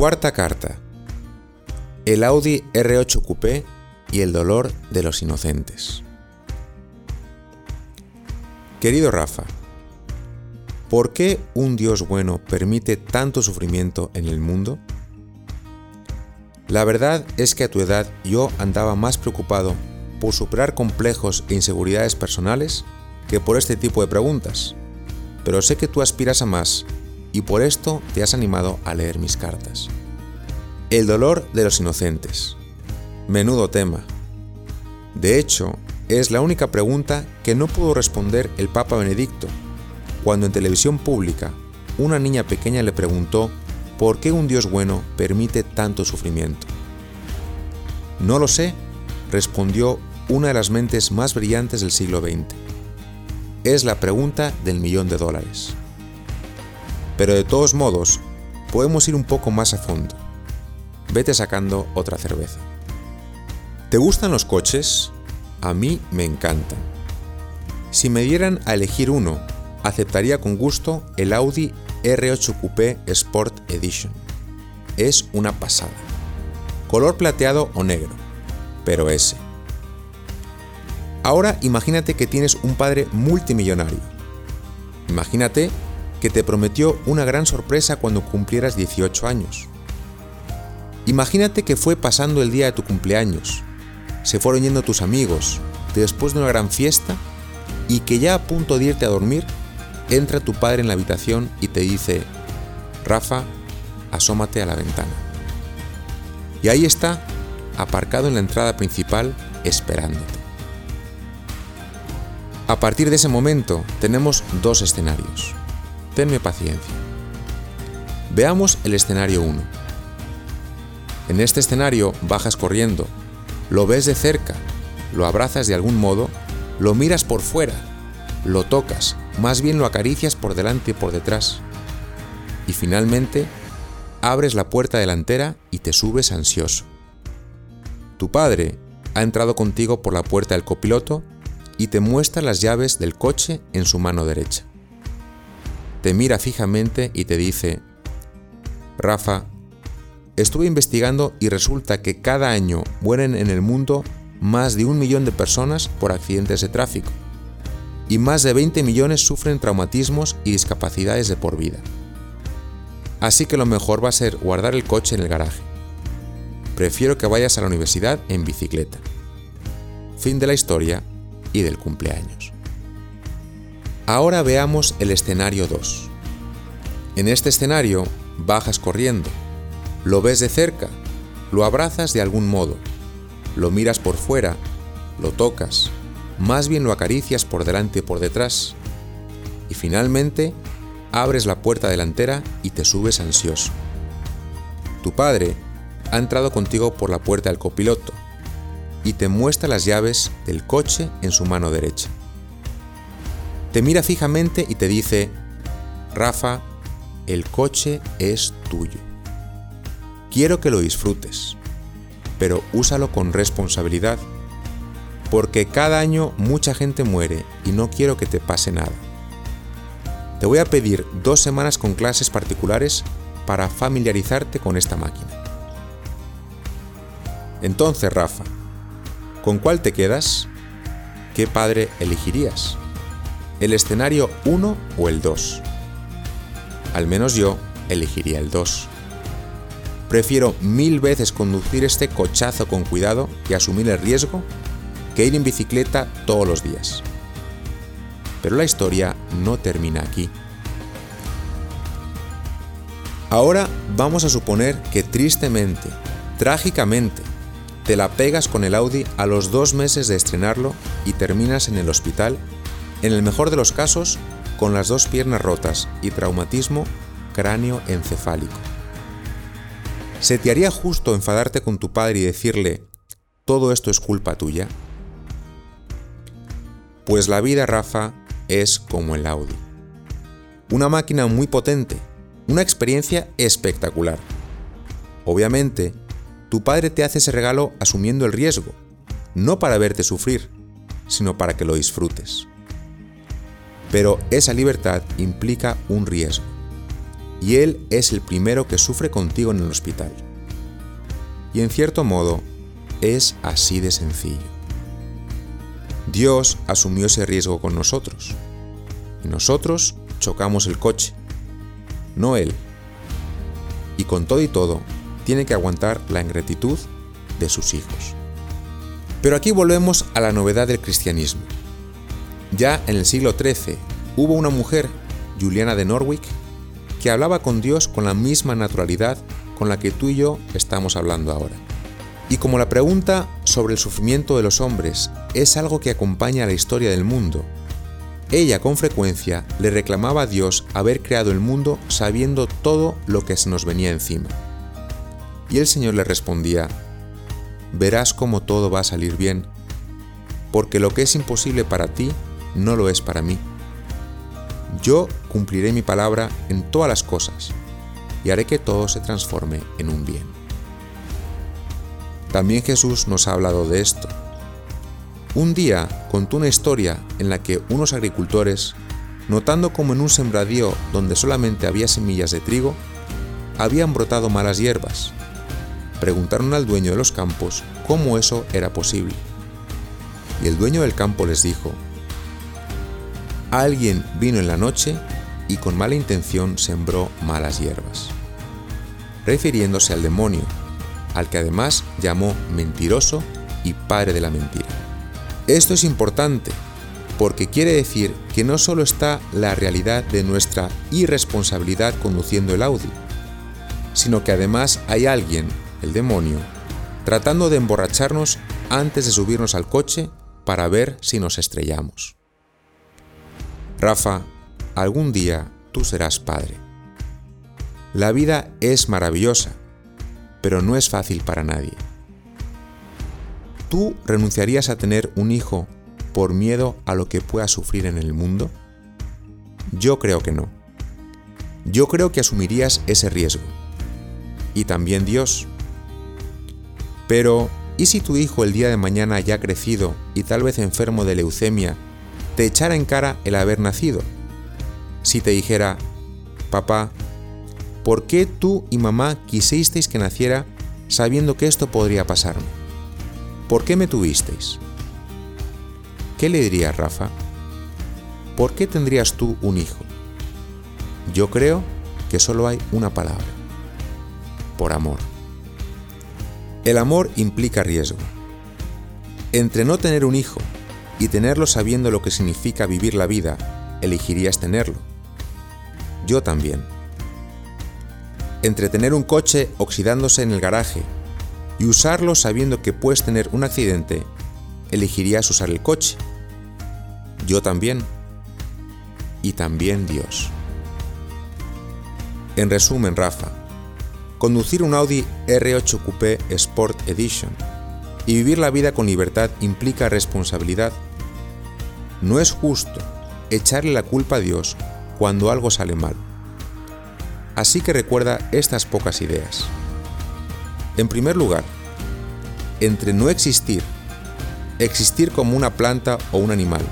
Cuarta carta. El Audi R8 Coupé y el dolor de los inocentes. Querido Rafa, ¿por qué un Dios bueno permite tanto sufrimiento en el mundo? La verdad es que a tu edad yo andaba más preocupado por superar complejos e inseguridades personales que por este tipo de preguntas, pero sé que tú aspiras a más y por esto te has animado a leer mis cartas. El dolor de los inocentes. Menudo tema. De hecho, es la única pregunta que no pudo responder el Papa Benedicto, cuando en televisión pública una niña pequeña le preguntó por qué un Dios bueno permite tanto sufrimiento. No lo sé, respondió una de las mentes más brillantes del siglo XX. Es la pregunta del millón de dólares. Pero de todos modos, podemos ir un poco más a fondo. Vete sacando otra cerveza. ¿Te gustan los coches? A mí me encantan. Si me dieran a elegir uno, aceptaría con gusto el Audi R8 Coupé Sport Edition. Es una pasada. Color plateado o negro, pero ese. Ahora imagínate que tienes un padre multimillonario. Imagínate que te prometió una gran sorpresa cuando cumplieras 18 años. Imagínate que fue pasando el día de tu cumpleaños, se fueron yendo tus amigos, después de una gran fiesta, y que ya a punto de irte a dormir, entra tu padre en la habitación y te dice, Rafa, asómate a la ventana. Y ahí está, aparcado en la entrada principal, esperándote. A partir de ese momento tenemos dos escenarios. Tenme paciencia. Veamos el escenario 1. En este escenario bajas corriendo, lo ves de cerca, lo abrazas de algún modo, lo miras por fuera, lo tocas, más bien lo acaricias por delante y por detrás. Y finalmente, abres la puerta delantera y te subes ansioso. Tu padre ha entrado contigo por la puerta del copiloto y te muestra las llaves del coche en su mano derecha te mira fijamente y te dice, Rafa, estuve investigando y resulta que cada año mueren en el mundo más de un millón de personas por accidentes de tráfico y más de 20 millones sufren traumatismos y discapacidades de por vida. Así que lo mejor va a ser guardar el coche en el garaje. Prefiero que vayas a la universidad en bicicleta. Fin de la historia y del cumpleaños. Ahora veamos el escenario 2. En este escenario bajas corriendo, lo ves de cerca, lo abrazas de algún modo, lo miras por fuera, lo tocas, más bien lo acaricias por delante y por detrás, y finalmente abres la puerta delantera y te subes ansioso. Tu padre ha entrado contigo por la puerta del copiloto y te muestra las llaves del coche en su mano derecha te mira fijamente y te dice, Rafa, el coche es tuyo. Quiero que lo disfrutes, pero úsalo con responsabilidad, porque cada año mucha gente muere y no quiero que te pase nada. Te voy a pedir dos semanas con clases particulares para familiarizarte con esta máquina. Entonces, Rafa, ¿con cuál te quedas? ¿Qué padre elegirías? El escenario 1 o el 2. Al menos yo elegiría el 2. Prefiero mil veces conducir este cochazo con cuidado y asumir el riesgo que ir en bicicleta todos los días. Pero la historia no termina aquí. Ahora vamos a suponer que tristemente, trágicamente, te la pegas con el Audi a los dos meses de estrenarlo y terminas en el hospital en el mejor de los casos, con las dos piernas rotas y traumatismo cráneo-encefálico. ¿Se te haría justo enfadarte con tu padre y decirle, todo esto es culpa tuya? Pues la vida, Rafa, es como el Audi. Una máquina muy potente, una experiencia espectacular. Obviamente, tu padre te hace ese regalo asumiendo el riesgo, no para verte sufrir, sino para que lo disfrutes. Pero esa libertad implica un riesgo. y Él es el primero que sufre contigo en el hospital. Y en cierto modo, es así de sencillo. Dios asumió ese riesgo con nosotros, y nosotros chocamos el coche, no Él. Y con todo y todo, tiene que aguantar la ingratitud de sus hijos. Pero aquí volvemos a la novedad del cristianismo. Ya en el siglo XIII hubo una mujer, Juliana de Norwich, que hablaba con Dios con la misma naturalidad con la que tú y yo estamos hablando ahora. Y como la pregunta sobre el sufrimiento de los hombres es algo que acompaña a la historia del mundo, ella con frecuencia le reclamaba a Dios haber creado el mundo sabiendo todo lo que se nos venía encima. Y el Señor le respondía, verás cómo todo va a salir bien, porque lo que es imposible para ti no lo es para mí. Yo cumpliré mi palabra en todas las cosas y haré que todo se transforme en un bien. También Jesús nos ha hablado de esto. Un día contó una historia en la que unos agricultores, notando como en un sembradío donde solamente había semillas de trigo, habían brotado malas hierbas, preguntaron al dueño de los campos cómo eso era posible. Y el dueño del campo les dijo, Alguien vino en la noche y con mala intención sembró malas hierbas, refiriéndose al demonio, al que además llamó mentiroso y padre de la mentira. Esto es importante porque quiere decir que no solo está la realidad de nuestra irresponsabilidad conduciendo el Audi, sino que además hay alguien, el demonio, tratando de emborracharnos antes de subirnos al coche para ver si nos estrellamos. Rafa, algún día tú serás padre. La vida es maravillosa, pero no es fácil para nadie. ¿Tú renunciarías a tener un hijo por miedo a lo que pueda sufrir en el mundo? Yo creo que no. Yo creo que asumirías ese riesgo. Y también Dios. Pero, ¿y si tu hijo el día de mañana ya crecido y tal vez enfermo de leucemia te echara en cara el haber nacido. Si te dijera, papá, ¿por qué tú y mamá quisisteis que naciera sabiendo que esto podría pasarme? ¿Por qué me tuvisteis? ¿Qué le dirías, Rafa? ¿Por qué tendrías tú un hijo? Yo creo que solo hay una palabra. Por amor. El amor implica riesgo. Entre no tener un hijo y tenerlo sabiendo lo que significa vivir la vida, elegirías tenerlo. Yo también. Entre tener un coche oxidándose en el garaje y usarlo sabiendo que puedes tener un accidente, elegirías usar el coche. Yo también. Y también Dios. En resumen, Rafa, conducir un Audi R8 Coupé Sport Edition y vivir la vida con libertad implica responsabilidad no es justo echarle la culpa a Dios cuando algo sale mal. Así que recuerda estas pocas ideas. En primer lugar, entre no existir, existir como una planta o un animal,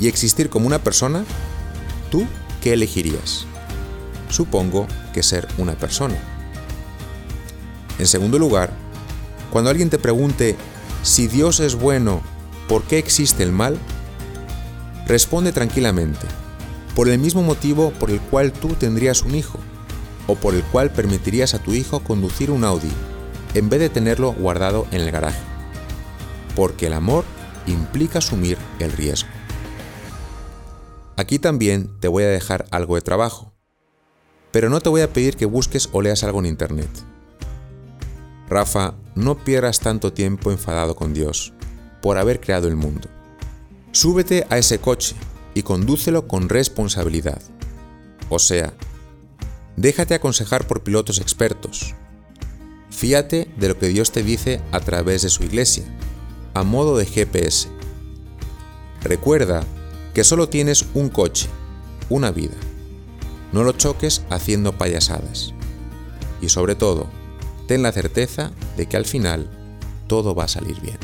y existir como una persona, ¿tú qué elegirías? Supongo que ser una persona. En segundo lugar, cuando alguien te pregunte si Dios es bueno, ¿por qué existe el mal? Responde tranquilamente, por el mismo motivo por el cual tú tendrías un hijo, o por el cual permitirías a tu hijo conducir un Audi, en vez de tenerlo guardado en el garaje. Porque el amor implica asumir el riesgo. Aquí también te voy a dejar algo de trabajo, pero no te voy a pedir que busques o leas algo en Internet. Rafa, no pierdas tanto tiempo enfadado con Dios por haber creado el mundo. Súbete a ese coche y condúcelo con responsabilidad. O sea, déjate aconsejar por pilotos expertos. Fíate de lo que Dios te dice a través de su iglesia, a modo de GPS. Recuerda que solo tienes un coche, una vida. No lo choques haciendo payasadas. Y sobre todo, ten la certeza de que al final todo va a salir bien.